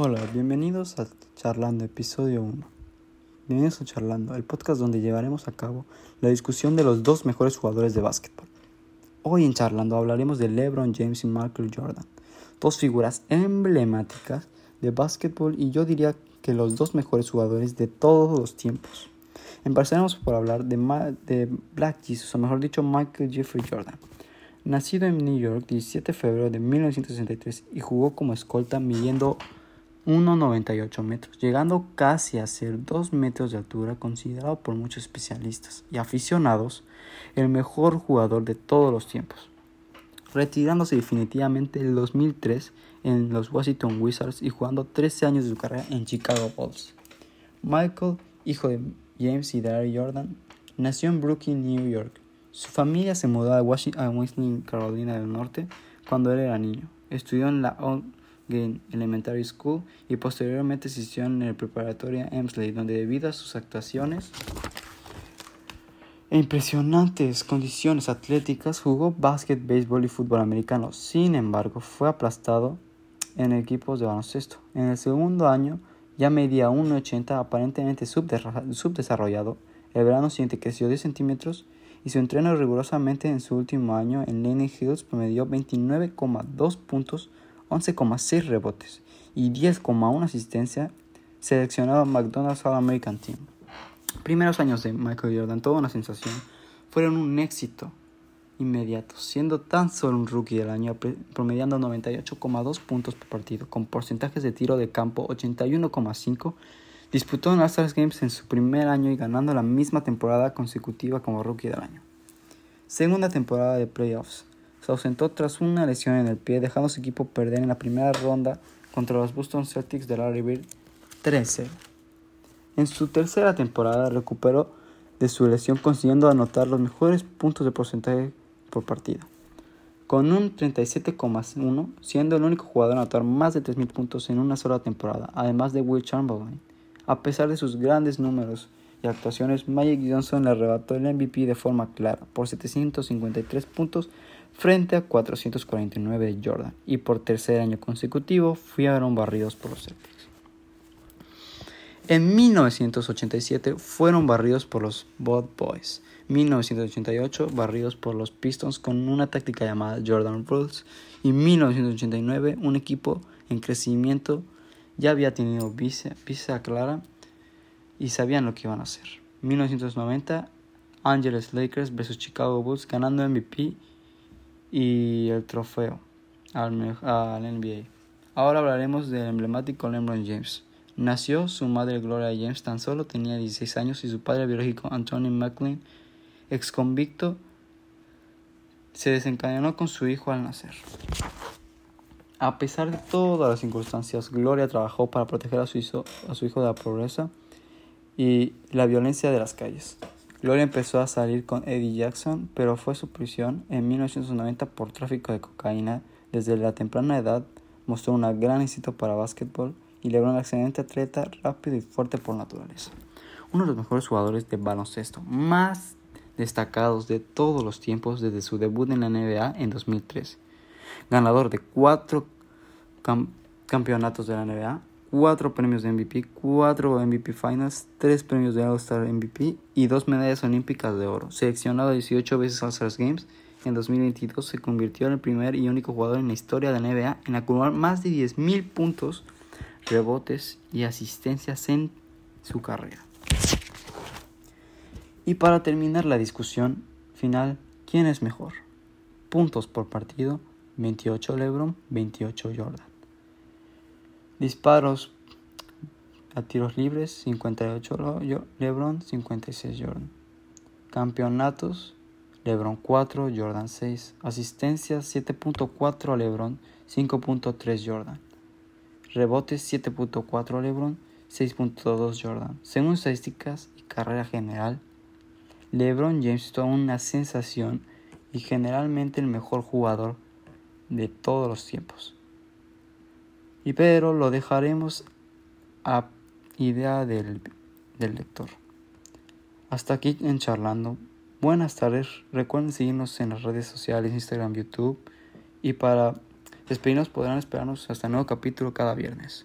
Hola, bienvenidos a Charlando, episodio 1. Bienvenidos a Charlando, el podcast donde llevaremos a cabo la discusión de los dos mejores jugadores de básquetbol. Hoy en Charlando hablaremos de LeBron James y Michael Jordan, dos figuras emblemáticas de básquetbol y yo diría que los dos mejores jugadores de todos los tiempos. Empezaremos por hablar de, de Black Jesus, o mejor dicho, Michael Jeffrey Jordan. Nacido en New York 17 de febrero de 1963 y jugó como escolta midiendo 1,98 metros, llegando casi a ser 2 metros de altura, considerado por muchos especialistas y aficionados el mejor jugador de todos los tiempos, retirándose definitivamente en el 2003 en los Washington Wizards y jugando 13 años de su carrera en Chicago Bulls. Michael, hijo de James y Darry Jordan, nació en Brooklyn, New York. Su familia se mudó a Washington, Carolina del Norte, cuando él era niño. Estudió en la Elementary School y posteriormente asistió en la preparatoria Emsley, donde debido a sus actuaciones e impresionantes condiciones atléticas jugó básquet, béisbol y fútbol americano. Sin embargo, fue aplastado en equipos de baloncesto. En el segundo año ya medía 1,80, aparentemente subdesarrollado. El verano siguiente creció 10 centímetros y su entreno rigurosamente en su último año en Lenny Hills promedió 29,2 puntos 11,6 rebotes y 10,1 asistencia, seleccionado McDonald's All American Team. Primeros años de Michael Jordan, toda una sensación, fueron un éxito inmediato, siendo tan solo un rookie del año, promediando 98,2 puntos por partido, con porcentajes de tiro de campo 81,5. Disputó en All-Stars Games en su primer año y ganando la misma temporada consecutiva como rookie del año. Segunda temporada de playoffs se ausentó tras una lesión en el pie, dejando a su equipo perder en la primera ronda contra los Boston Celtics de Larry Bird 13. En su tercera temporada recuperó de su lesión consiguiendo anotar los mejores puntos de porcentaje por partida, con un 37,1, siendo el único jugador a anotar más de 3.000 puntos en una sola temporada, además de Will Chamberlain. A pesar de sus grandes números y actuaciones, Magic Johnson le arrebató el MVP de forma clara, por 753 puntos frente a 449 de Jordan y por tercer año consecutivo fueron barridos por los Celtics. En 1987 fueron barridos por los Bad Boys, 1988 barridos por los Pistons con una táctica llamada Jordan Rules y 1989 un equipo en crecimiento ya había tenido visa clara y sabían lo que iban a hacer. 1990 Angeles Lakers vs Chicago Bulls ganando MVP y el trofeo al, NBA. Ahora hablaremos del emblemático LeBron James. Nació su madre Gloria James, tan solo tenía 16 años y su padre biológico Anthony McLean, ex convicto, se desencadenó con su hijo al nacer. A pesar de todas las circunstancias, Gloria trabajó para proteger a su a su hijo de la pobreza y la violencia de las calles. Gloria empezó a salir con Eddie Jackson, pero fue su prisión en 1990 por tráfico de cocaína. Desde la temprana edad mostró un gran éxito para básquetbol y logró un excelente atleta, rápido y fuerte por naturaleza. Uno de los mejores jugadores de baloncesto más destacados de todos los tiempos desde su debut en la NBA en 2003. Ganador de cuatro campeonatos de la NBA, 4 premios de MVP, 4 MVP Finals, 3 premios de All-Star MVP y 2 medallas olímpicas de oro. Seleccionado 18 veces All-Star Games, en 2022 se convirtió en el primer y único jugador en la historia de la NBA en acumular más de 10.000 puntos, rebotes y asistencias en su carrera. Y para terminar la discusión final, ¿quién es mejor? Puntos por partido, 28 LeBron, 28 Jordan. Disparos a tiros libres 58 LeBron, 56 Jordan. Campeonatos LeBron 4, Jordan 6. Asistencias 7.4 a LeBron, 5.3 Jordan. Rebotes 7.4 LeBron, 6.2 Jordan. Según estadísticas y carrera general, LeBron James es una sensación y generalmente el mejor jugador de todos los tiempos y pero lo dejaremos a idea del, del lector. Hasta aquí en charlando. Buenas tardes. Recuerden seguirnos en las redes sociales, Instagram, YouTube. Y para despedirnos podrán esperarnos hasta el nuevo capítulo cada viernes.